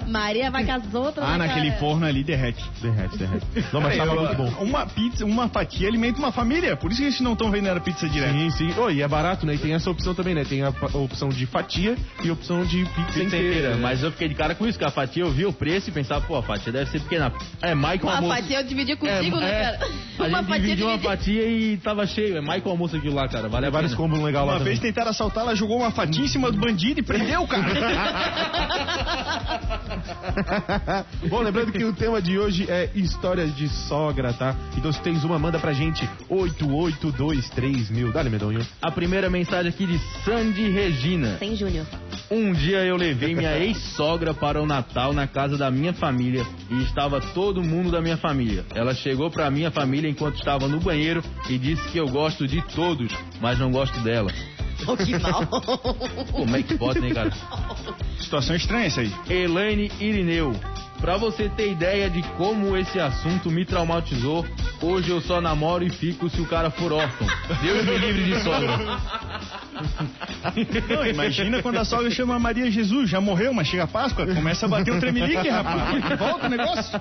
Maria vai com as outras. Ah, né, naquele cara? forno ali derrete. Derrete, derrete. Não, mas tava muito bom. Uma pizza, uma fatia alimenta uma família. Por isso que eles não estão vendendo a pizza direto. Sim, sim. Oh, e é barato, né? E tem essa opção também, né? Tem a, a opção de fatia e a opção de pizza, Pizza inteira. inteira, né? mas eu fiquei de cara com isso, que a fatia eu vi o preço e pensava, pô, a fatia deve ser pequena. É, Michael A almoço. fatia eu dividi contigo, é, né, é, cara? A Uma gente fatia dividiu uma fatia e tava cheio. É Michael almoço aquilo lá, cara. Vale a vários combos legais lá Uma também. vez tentaram assaltar, ela jogou uma fatia em cima do bandido e prendeu o cara. Bom, lembrando que o tema de hoje é histórias de sogra, tá? Então se tens uma, manda pra gente 8823 mil. Dá-lhe, medonho. A primeira mensagem aqui de Sandy Regina. Tem Júnior. Um dia eu levei minha ex-sogra para o Natal na casa da minha família e estava todo mundo da minha família. Ela chegou para minha família enquanto estava no banheiro e disse que eu gosto de todos, mas não gosto dela. Oh, que mal. Como é que pode, né, cara? Situação estranha essa aí. Elaine Irineu. Pra você ter ideia de como esse assunto me traumatizou, hoje eu só namoro e fico se o cara for órfão. Deus me livre de sogra. Não, imagina quando a sogra chama Maria Jesus, já morreu, mas chega a Páscoa, começa a bater um tremelique, rapaz. Volta o negócio.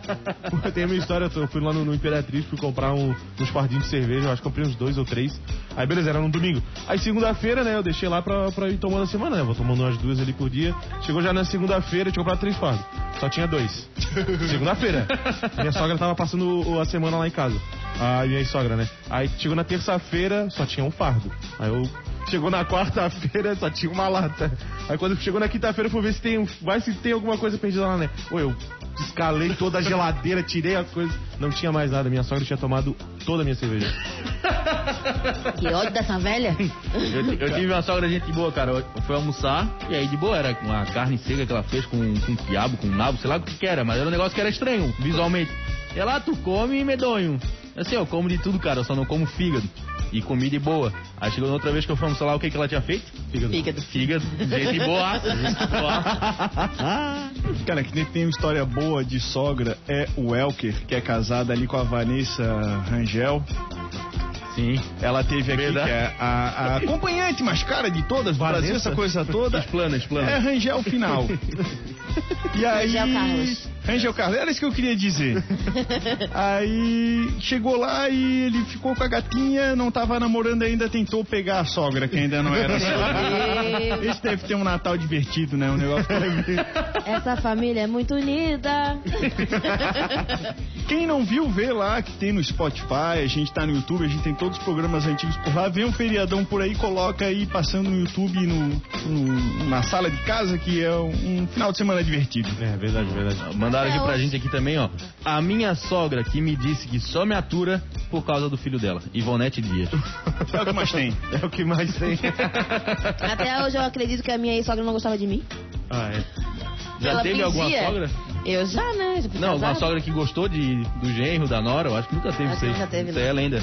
Pô, Tem a minha história, eu fui lá no, no Imperatriz, fui comprar um- uns fardinhos de cerveja, eu acho que comprei uns dois ou três. Aí beleza, era no domingo. Aí segunda-feira, né, eu deixei lá pra, pra ir tomando a semana, né? Vou tomando umas duas ali por dia. Chegou já na segunda-feira, eu tinha comprado três fardos. Só tinha dois. Segunda-feira. Minha sogra tava passando o- a semana lá em casa. A minha sogra, né? Aí chegou na terça-feira, só tinha um fardo. Aí eu. Chegou na quarta-feira, só tinha uma lata. Aí quando chegou na quinta-feira, eu fui ver se tem, um- vai se tem alguma coisa perdida lá, né? Ou eu escalei toda a geladeira, tirei as coisas. Não tinha mais nada. Minha sogra tinha tomado toda a minha cerveja. Que ódio dessa velha. Eu, eu tive uma sogra gente boa, cara. Eu fui almoçar e aí de boa, era uma carne seca que ela fez com, com quiabo, com nabo, sei lá o que que era, mas era um negócio que era estranho, visualmente. E ah, tu come medonho. Assim, eu como de tudo, cara, eu só não como fígado. E comida boa. Aí chegou na outra vez que eu fui almoçar lá, o que, que ela tinha feito? Fígado. Fígado. Fígado. Gente boa. Cara, que nem tem uma história boa de sogra é o Elker, que é casada ali com a Vanessa Rangel. Sim. Ela teve aqui, Verdade. que é a, a acompanhante mais cara de todas do Brasil, essa coisa toda. Explana, explana. É Rangel Final. E aí. Rangel Carlos. Rangel Carlos, era isso que eu queria dizer. aí chegou lá e ele ficou com a gatinha, não tava namorando ainda, tentou pegar a sogra, que ainda não era sogra. Esse deve ter um Natal divertido, né? Um negócio. Essa família é muito unida. Quem não viu, vê lá que tem no Spotify, a gente tá no YouTube, a gente tem todos os programas antigos por lá. Vê um feriadão por aí, coloca aí passando no YouTube, no, no- na sala de casa, que é um, um final de semana divertido. É, verdade, verdade. Mandaram aqui É, pra gente aqui também, ó. A minha sogra que me disse que só me atura por causa do filho dela, Ivonete Dias. É o que mais tem. É o que mais tem. Até hoje eu acredito que a minha ex-sogra não gostava de mim. ah, é. Já Ela teve alguma fingia. sogra? Eu já, né? Já fui Não, casada. sogra que gostou de, do genro, da nora? Eu acho que nunca teve Acho isso que aí. nunca teve, isso é lenda.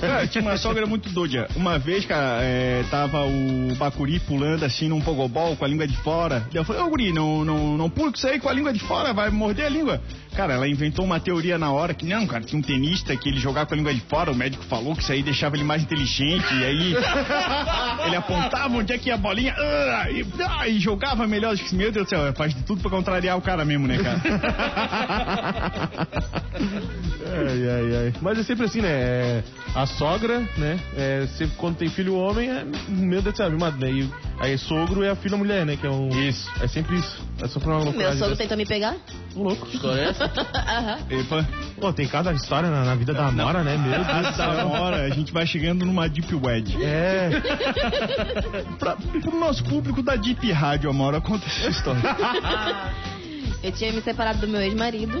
Cara, tinha uma sogra muito doida. Uma vez, cara, é, tava o Bacuri pulando assim num pogobol com a língua de fora. Daí eu falei, ô Guri, não, não, não pula com isso aí com a língua de fora, vai morder a língua. Cara, ela inventou uma teoria na hora que, não, cara, tinha um tenista que ele jogava com a língua de fora, o médico falou que isso aí deixava ele mais inteligente, e aí ele apontava onde é que ia a bolinha ah, e, ah, e jogava melhor. Eu disse, Meu Deus do céu, faz de tudo pra contrariar o cara mesmo, né, cara? Ai, ai, ai. Mas é sempre assim, né? É, a sogra, né? É, sempre quando tem filho homem, é, meu Deus do céu, mimado, né? E aí sogro é a filha mulher, né? Que é um. Isso. É sempre isso. É só pra uma Meu loucura. sogro tentou me pegar. louco. História é essa? Aham. Epa. Pô, tem cada história na, na vida da Amora, né? Meu Deus céu. hora a gente vai chegando numa Deep Wed. É. Pra, pro nosso público da Deep Rádio, Amora, conta essa história. Eu tinha me separado do meu ex-marido.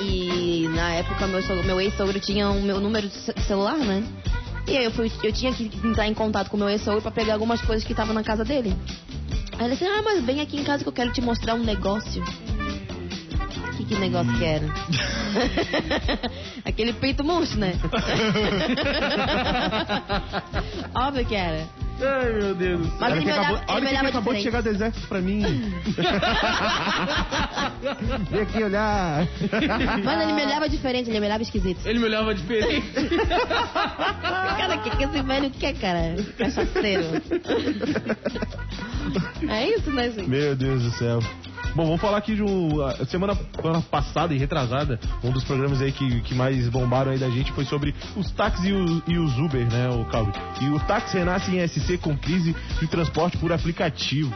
E na época meu, sogro- meu ex-sogro tinha o meu número de ce- celular, né? E aí eu, fui, eu tinha que entrar em contato com meu ex-sogro pra pegar algumas coisas que estavam na casa dele. Aí ele disse, ah, mas vem aqui em casa que eu quero te mostrar um negócio. Que, que negócio que era? Aquele peito monstro, né? Óbvio que era. Ai, meu Deus do céu. Mas Olha ele que me acabou, olhava- ele olha me olhava acabou de diferente. chegar do exército pra mim. Vem aqui olhar. Mano, ele me olhava diferente, ele me olhava esquisito. Ele me olhava diferente. Cara, o que, que esse velho quer, cara? Cachaceiro. É isso, né, gente? Meu Deus do céu. Bom, vamos falar aqui de um. Semana, semana passada e retrasada, um dos programas aí que, que mais bombaram aí da gente foi sobre os táxis e, o- e os Uber, né, o Calvin? E o táxi renasce em SC com crise de transporte por aplicativo.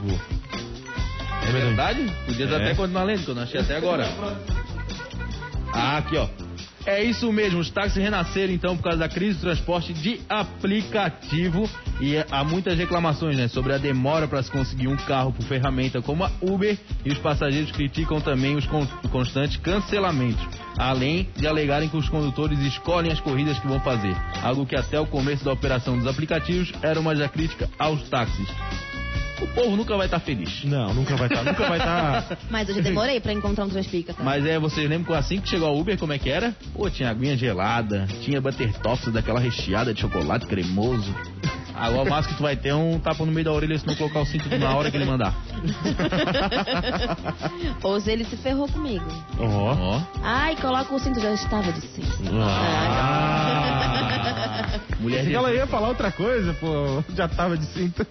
É verdade? Podia É. até continuar lendo, que eu não achei até agora. Ah, aqui ó. É isso mesmo, os táxis renasceram então por causa da crise do transporte de aplicativo. E há muitas reclamações né, sobre a demora para se conseguir um carro por ferramenta como a Uber. E os passageiros criticam também os con- constantes cancelamentos, além de alegarem que os condutores escolhem as corridas que vão fazer, algo que até o começo da operação dos aplicativos era uma da crítica aos táxis. O povo nunca vai estar feliz. Não, nunca vai estar, nunca vai estar. Mas eu já demorei pra encontrar um transpica. tá? Mas é, vocês lembram que assim que chegou a Uber, como é que era? Pô, tinha aguinha gelada, tinha butter toffs daquela recheada de chocolate cremoso. Agora o máximo que tu vai ter é um tapa no meio da orelha se não colocar o cinto na hora que ele mandar. Ou se ele se ferrou comigo. Ó. Ó. Ai, coloca o cinto, já estava de cinto. Ah. Mulher que ela ia falar outra coisa, pô. Já tava de cinto.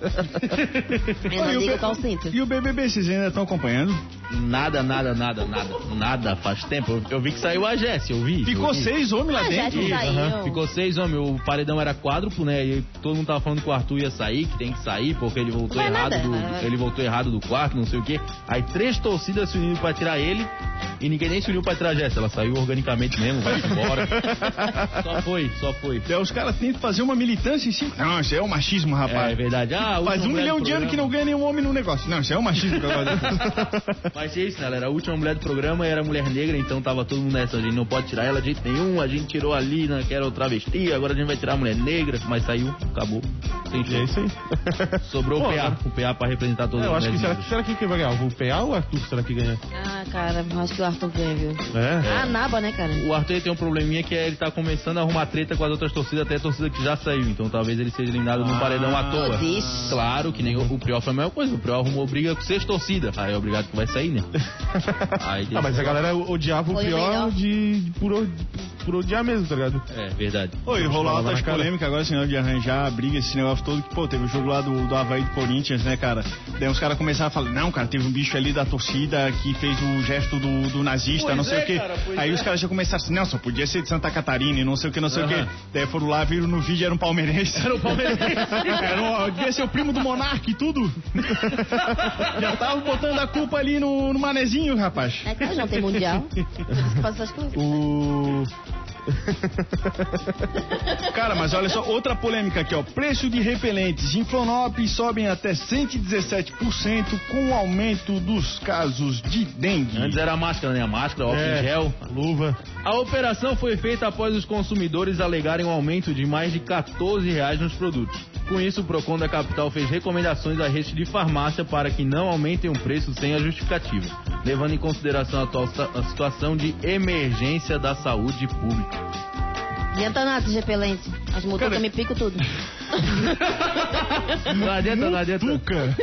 Eu não E o digo qual cinto. E o BBB, vocês ainda estão acompanhando? Nada, nada, nada, nada. Nada, faz tempo. Eu, vi que saiu a Jéssica, eu vi. Ficou eu vi. seis homens lá dentro. que saiu. Aham, Ficou seis homens, o paredão era quádruplo, né? E todo mundo tava falando que o Arthur ia sair, que tem que sair, porque ele voltou vai errado nada. do. Ele voltou errado do quarto, não sei o quê. Aí três torcidas se uniram pra tirar ele e ninguém nem se uniu pra tirar a Jéssica. Ela saiu organicamente mesmo, vai embora. só foi, só foi. Daí os caras tentam fazer uma militância em cima. Não, isso é o machismo, É, rapaz. é verdade. Ah, Faz um milhão de anos que não ganha nenhum homem no negócio. Não, isso é o machismo que eu gosto. Mas é isso, né? Ela era a última mulher do programa era mulher negra, então tava todo mundo nessa. A gente não pode tirar ela de jeito nenhum. A gente tirou ali, né? Que era o travesti. Agora a gente vai tirar a mulher negra. Mas saiu, acabou. Sem E é isso aí. Sobrou Pô, o PA. O PA pra representar todas É, eu acho que mulheres será, será que quem vai ganhar? O PA ou o Arthur será que ganha? Ah, cara, eu acho que o Arthur ganha, viu? É. Ah, naba, né, cara? O Arthur tem um probleminha que é ele tá começando a arrumar treta com as outras torcidas, até a torcida que já saiu. Então talvez ele seja eliminado num paredão à toa. Claro que nem o, o Prior foi a mesma coisa. O Prior arrumou briga com seis torcidas. Aí é obrigado que vai sair, né? Aí Ah, mas a galera odiava o de, de- por, por odiar mesmo, tá ligado? É, verdade. Oi, rolou Falava altas polêmicas agora, negócio de arranjar briga, esse negócio todo, que, pô, teve o jogo lá do, do Havaí do Corinthians, né, cara? Daí os caras começaram a falar, não, cara, teve um bicho ali da torcida que fez o gesto do, do nazista, Pois não sei é, o quê. cara, Aí é. os caras já começaram assim, não, só podia ser de Santa Catarina e não sei o que, não sei o Aham. quê. Daí foram lá, viram no vídeo, era um palmeirense. Era um palmeirense. era um, devia ser o primo do Monark e tudo. já tava botando a culpa ali no, no manezinho, rapaz. É claro, não tem mundial. Por isso que faz essas coisas. O. Cara, mas olha só, outra polêmica aqui, ó. Preço de repelentes em Flonop sobem até 117% com o aumento dos casos de dengue. Antes era a máscara, né? A máscara, álcool É. em gel. Luva. A operação foi feita após os consumidores alegarem um aumento de mais de 14 reais nos produtos. Com isso, o Procon da capital fez recomendações à rede de farmácia para que não aumentem o preço sem a justificativa, levando em consideração a atual a situação de emergência da saúde pública. Adianta nada repelente. As mutucas Cara- me picam tudo. Não adianta, não adianta.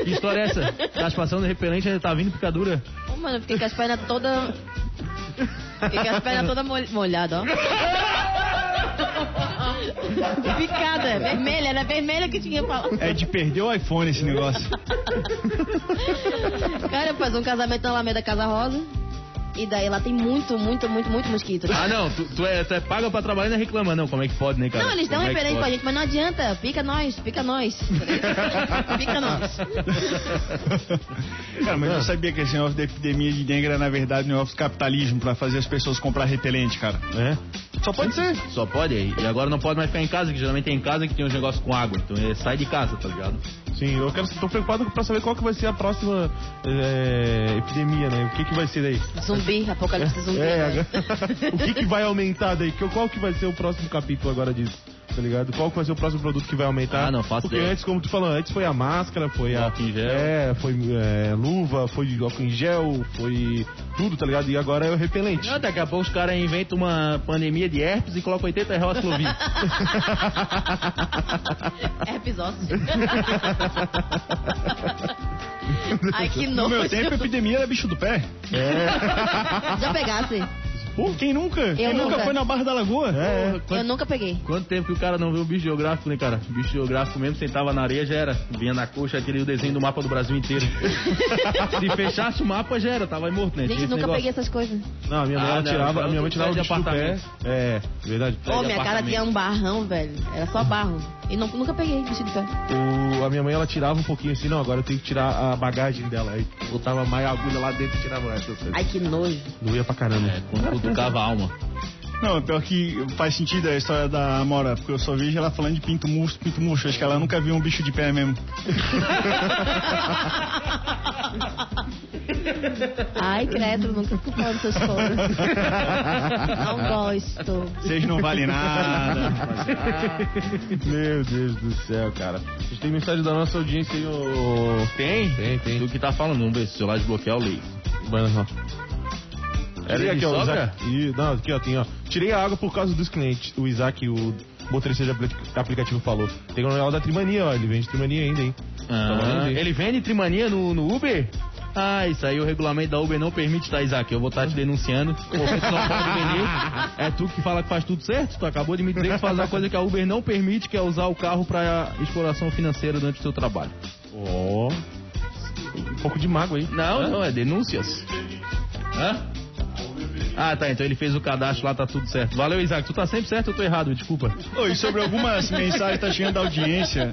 Que história é essa? Tá passando repelente ainda tá vindo picadura? Ô, mano, eu fiquei com as pernas todas. Fiquei com as pernas todas mol- molhadas, ó. Picada, vermelha, era vermelha que tinha falado. É de perder o iPhone esse negócio. Cara, eu fazer um casamento na Alameda Casa Rosa. E daí lá tem muito, muito, muito, muito mosquito. Ah, não, tu, tu é, tu é paga pra trabalhar e ainda reclama, não. Como é que pode, né, cara? Não, eles dão Como é pra gente, mas não adianta. Pica nós, pica nós. pica nós. Cara, mas eu sabia que esse negócio da epidemia de dengue era, na verdade, um negócio do capitalismo pra fazer as pessoas comprar repelente, cara. É. Só pode ser. Só pode aí. E agora não pode mais ficar em casa, que geralmente é em casa que tem uns negócios com água. Então é, sai de casa, tá ligado? Sim, eu quero, tô preocupado pra saber qual que vai ser a próxima é, epidemia, né? O que que vai ser daí? Zumbi, apocalipse zumbi. É, né? o que que vai aumentar daí? Qual que vai ser o próximo capítulo agora disso? Tá ligado? Qual vai ser o próximo produto que vai aumentar? Ah, não faço Porque ideia. antes, como tu falou, antes foi a máscara, foi a... Álcool em gel. É, foi é, luva, foi álcool em gel, foi tudo, tá ligado? E agora é o repelente. Não, daqui a pouco os caras inventam uma pandemia de herpes e colocam 80 reais Clovin. Herpes ósseo. Ai, que No nojo. meu tempo, a epidemia era bicho do pé. Já pegasse? Pô, quem nunca? quem nunca nunca. foi na Barra da Lagoa? É, Eu nunca peguei. Quanto tempo que o cara não viu o bicho geográfico, né, cara? Bicho geográfico mesmo, sentava na areia, já era. Vinha na coxa aquele desenho do mapa do Brasil inteiro. Se fechasse o mapa, já era, tava morto, né? Gente, nunca negócio. peguei essas coisas. Não, a minha mãe Ah, tirava, então a minha mãe tirava o bicho do pé. É, verdade. Ô, de minha cara tinha um barrão, velho. Era só barro. E não- nunca peguei bicho de pé. O, a minha mãe ela tirava um pouquinho assim, não, agora eu tenho que tirar a bagagem dela. Aí botava mais agulha lá dentro e tirava essa. Ai, que nojo. Doía pra caramba. É, quando cutucava a alma. Não, pior que faz sentido a história da Amora, porque eu só vejo ela falando de pinto murcho, pinto murcho. Acho que ela nunca viu um bicho de pé mesmo. Ai, credo, nunca fico falando essas coisas. Não gosto. Vocês não valem nada. Meu Deus do céu, cara. A gente tem mensagem da nossa audiência aí, ô. Tem? Tem, tem. Do que tá falando, vamos ver se o celular desbloquear o lei. Mano, ó. Era aqui, ó? Isaac. Ih, não, aqui, ó, tem, ó. Tirei a água por causa dos clientes. O Isaac, o motorista de apli- aplicativo falou. Tem o negócio da Trimania, ó. Ele vende Trimania ainda, hein? Ah, Tá ele vende trimania no, no Uber? Ah, isso aí o regulamento da Uber não permite, tá, Isaac? Eu vou estar te denunciando. Porque tu não pode vender. É tu que fala que faz tudo certo? Tu acabou de me dizer que faz uma coisa que a Uber não permite, que é usar o carro pra exploração financeira durante o seu trabalho. Ó. Um pouco de mágoa aí. Não, não, é denúncias. Hã? Ah, tá, então ele fez o cadastro lá, tá tudo certo. Valeu, Isaac. Tu tá sempre certo, eu tô errado, desculpa. Oi, sobre algumas mensagens que tá chegando da audiência,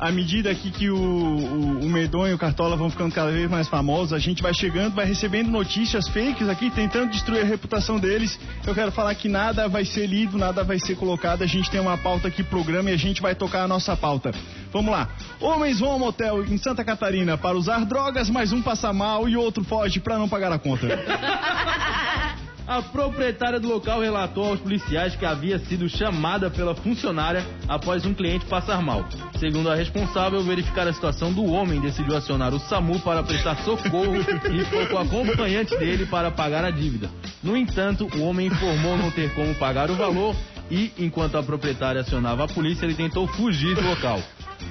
à medida aqui que o, o, o Medonho e o Cartola vão ficando cada vez mais famosos, a gente vai chegando, vai recebendo notícias fakes aqui, tentando destruir a reputação deles. Eu quero falar que nada vai ser lido, nada vai ser colocado. A gente tem uma pauta aqui, programa, e a gente vai tocar a nossa pauta. Vamos lá. Homens vão ao motel em Santa Catarina para usar drogas, mas um passa mal e outro foge para não pagar a conta. A proprietária do local relatou aos policiais que havia sido chamada pela funcionária após um cliente passar mal. Segundo a responsável, verificar a situação do homem, decidiu acionar o SAMU para prestar socorro e foi com o acompanhante dele para pagar a dívida. No entanto, o homem informou não ter como pagar o valor e, enquanto a proprietária acionava a polícia, ele tentou fugir do local.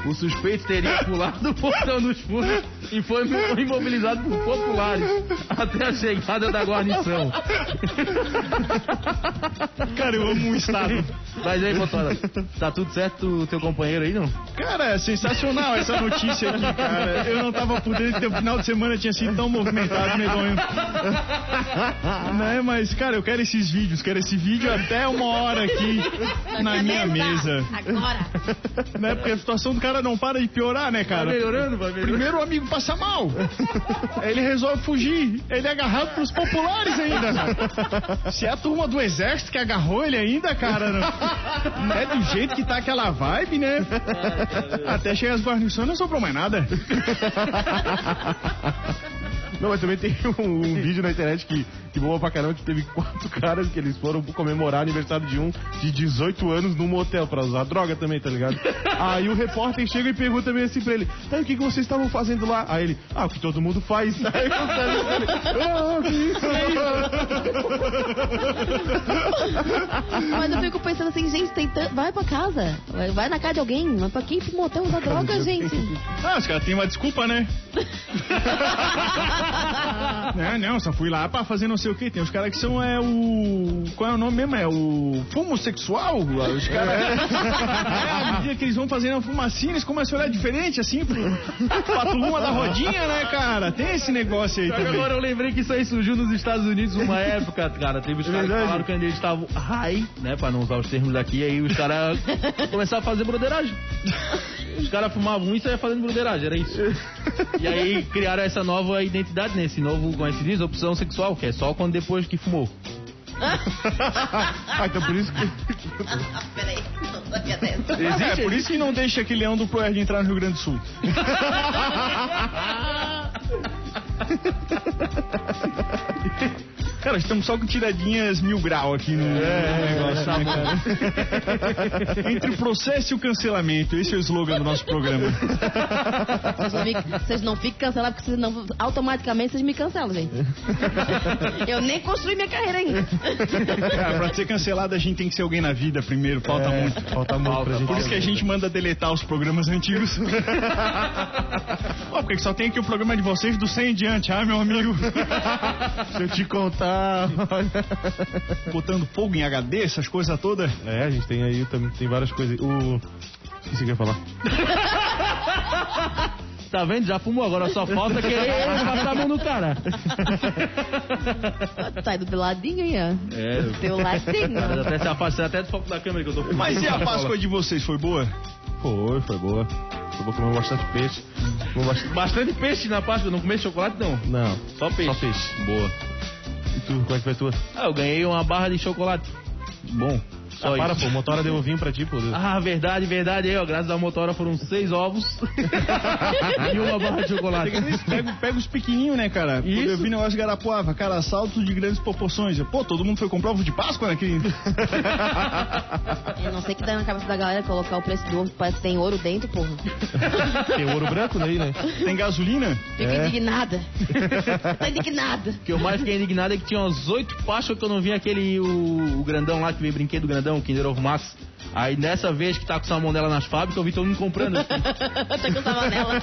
O suspeito teria pulado o portão dos fundos e foi imobilizado por populares até a chegada da guarnição. Cara, eu amo o Estado. Mas aí, motora, tá tudo certo o teu companheiro aí, não? Cara, é sensacional essa notícia aqui, cara. Eu não tava por dentro o final de semana tinha sido tão movimentado, medonho. Né, mas, cara, eu quero esses vídeos, quero esse vídeo até uma hora aqui na minha mesa. Agora. Né, porque a situação do cara não para de piorar, né, cara? Vai melhorando, vai melhorando. Primeiro o amigo passa mal. Ele resolve fugir. Ele é agarrado pros populares ainda. cara. Se é a turma do exército que agarrou ele ainda, cara, não, não é do jeito que tá aquela vibe, né? Até chegar as guarnições não sobrou mais nada. Não, mas também tem um, um vídeo na internet que, que boa pra caramba, que teve quatro caras que eles foram comemorar aniversário de um de 18 anos num motel pra usar droga também, tá ligado? Aí o repórter chega e pergunta bem assim pra ele, "Ah, o que, que vocês estavam fazendo lá? Aí ele, ah, o que todo mundo faz. Aí cara ele, ah, que isso? Mas eu fico pensando assim, gente, tem vai pra casa. Vai, vai na casa de alguém. Mas pra quem pro motel usar droga, gente? Ah, os caras têm uma desculpa, né? Não, não, só fui lá pra fazer não sei o que. Tem os caras que são é o. Qual é o nome mesmo? É o fumo sexual? Os caras. É, à medida que eles vão fazendo a fumacinha, eles começam a olhar diferente, assim, pro, pra turma da rodinha, né, cara? Tem esse negócio aí Só também. agora eu lembrei que isso aí surgiu nos Estados Unidos uma época, cara. Teve os caras que falaram que eles estavam high, né? Pra não usar os termos daqui, aí os caras começaram a fazer broderagem. Os caras fumavam isso e ia fazendo broderagem, era isso. E aí criaram essa nova identidade, né? Esse novo, como é que se diz? Opção sexual, que é só quando depois que fumou. ah, então por isso que. Peraí, não sabia dessa. É, por isso que não deixa aquele leão do Proerd entrar no Rio Grande do Sul. Cara, estamos só com tiradinhas mil grau aqui no, no negócio, né, cara? Entre o processo e o cancelamento, esse é o slogan do nosso programa. Vocês não, fiquem, vocês não ficam cancelados, porque senão automaticamente vocês me cancelam, gente. Eu nem construí minha carreira ainda. Cara, pra ser cancelado a gente tem que ser alguém na vida primeiro, falta É, muito. Falta muito pra gente. Por isso que a gente manda deletar os programas antigos. Ó, porque só tem aqui o programa de vocês do 100 em diante, ah, meu amigo. Se eu te contar. Olha. Botando fogo em HD, essas coisas todas. É, a gente tem aí também tem várias coisas. O. O que eu ia falar. Tá vendo? Já fumou, agora só falta querer passar a mão no cara. Tá indo do ladinho aí, ó. É, Teu ladinho. Até se afastar até do foco da câmera que eu tô fumando. Mas e a Páscoa de vocês, foi boa? Foi, foi boa. Eu vou comer bastante peixe. Vou bastante... Bastante peixe na Páscoa, não comer chocolate não. Não, Só peixe. Só peixe. Boa. E tu, como é que foi a tua? Ah, eu ganhei uma barra de chocolate. Bom. Só ah, para, isso. pô, motora deu vinho pra ti, pô. Ah, verdade, verdade. Aí, ó, graças à motora foram seis ovos e uma barra de chocolate. Pega, pega os pequenininhos, né, cara? Isso. Eu vi negócio de Garapuava, cara, saltos de grandes proporções. Pô, todo mundo foi comprar ovo de Páscoa naquele... Eu não sei o que dá na cabeça da galera colocar o preço do ovo, parece que tem ouro dentro, porra. Tem ouro branco daí, né? Tem gasolina? Fico É. indignada. Tô indignada. O que eu mais fiquei indignado é que tinha uns oito Páscoa que eu não vi aquele, o, o grandão lá, que veio brinquedo grandão, o Kinder Ovo Max. Aí nessa vez que tá com salmonela nas fábricas, eu vi todo mundo comprando. Tá com salmonela.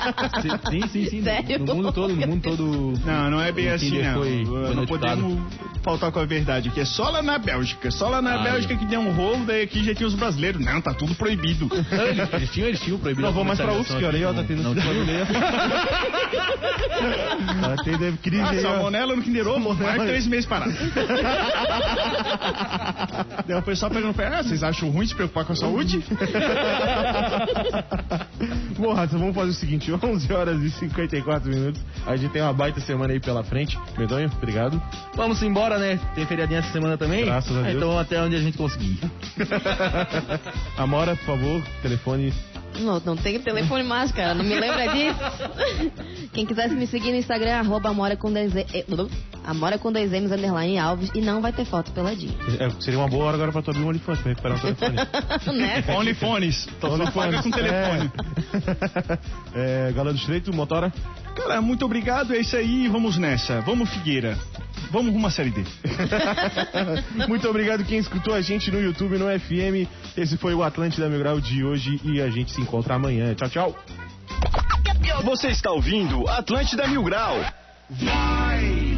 sim, sim, sim. Sério? No mundo todo, no mundo todo. Não, não é bem assim, não. foi- foi não podemos faltar com a verdade, que é só lá na Bélgica. Só lá na Ah, Bélgica que deu um rolo, daí aqui já tinha os brasileiros. Não, tá tudo proibido. Não, eles, eles tinham, eles tinham proibido. Não, vou mais pra UFSC, olha aí, ó, tá aqui, tendo não, não tem deve crise Ah, salmonela no Kinder Ovo, mais três meses parado. Daí o pessoal pegando pé, ah, vocês acham ruim se preocupar com a saúde? Bom, Raça, vamos fazer o seguinte: 11 horas e 54 minutos. A gente tem uma baita semana aí pela frente. Medonho, obrigado. Vamos embora, né? Tem feriadinha essa semana também? Graças a Deus. Então até onde a gente conseguir. Amora, por favor, telefone. Não, não tem telefone mais, cara. Não me lembra disso. Quem quisesse me seguir no Instagram, arroba Amora com DZ. Amora com dois M's underline Alves e não vai ter foto peladinho. É, seria uma boa hora agora pra tu abrir um OnlyFans pra recuperar o telefone. né? Só paga com telefone. É, é, Gala do Estreito, Motora. Cara, muito obrigado. É isso aí. Vamos nessa. Vamos, Figueira. Vamos rumo à série D. Muito obrigado quem escutou a gente no YouTube, no FM. Esse foi o Atlântida Mil Grau de hoje e a gente se encontra amanhã. Tchau, tchau. Você está ouvindo Atlântida Mil Grau. Vai,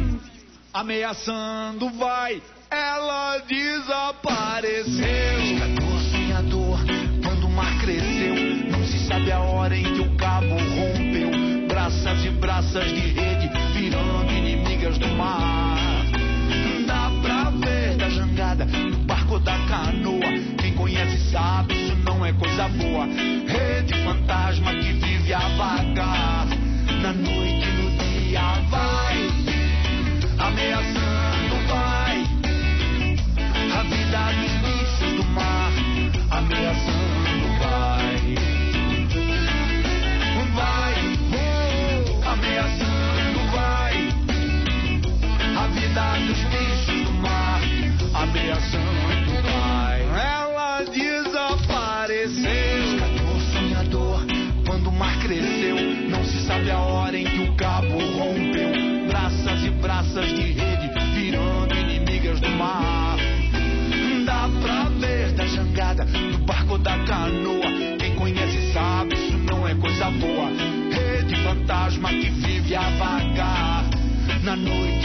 ameaçando, vai. Ela desapareceu. Pescador, sonhador, quando o mar cresceu, não se sabe a hora em que o cabo rompeu. Braças e braças de rede virando inimigas do mar. Dá pra ver da jangada, do barco da canoa. Quem conhece sabe, isso não é coisa boa. Rede fantasma que vive a vagar. Na noite. Ameaçando, Braças de rede virando inimigas do mar. Dá pra ver da jangada, do barco da canoa. Quem conhece sabe, isso não é coisa boa. Rede fantasma que vive a vagar. Na noite,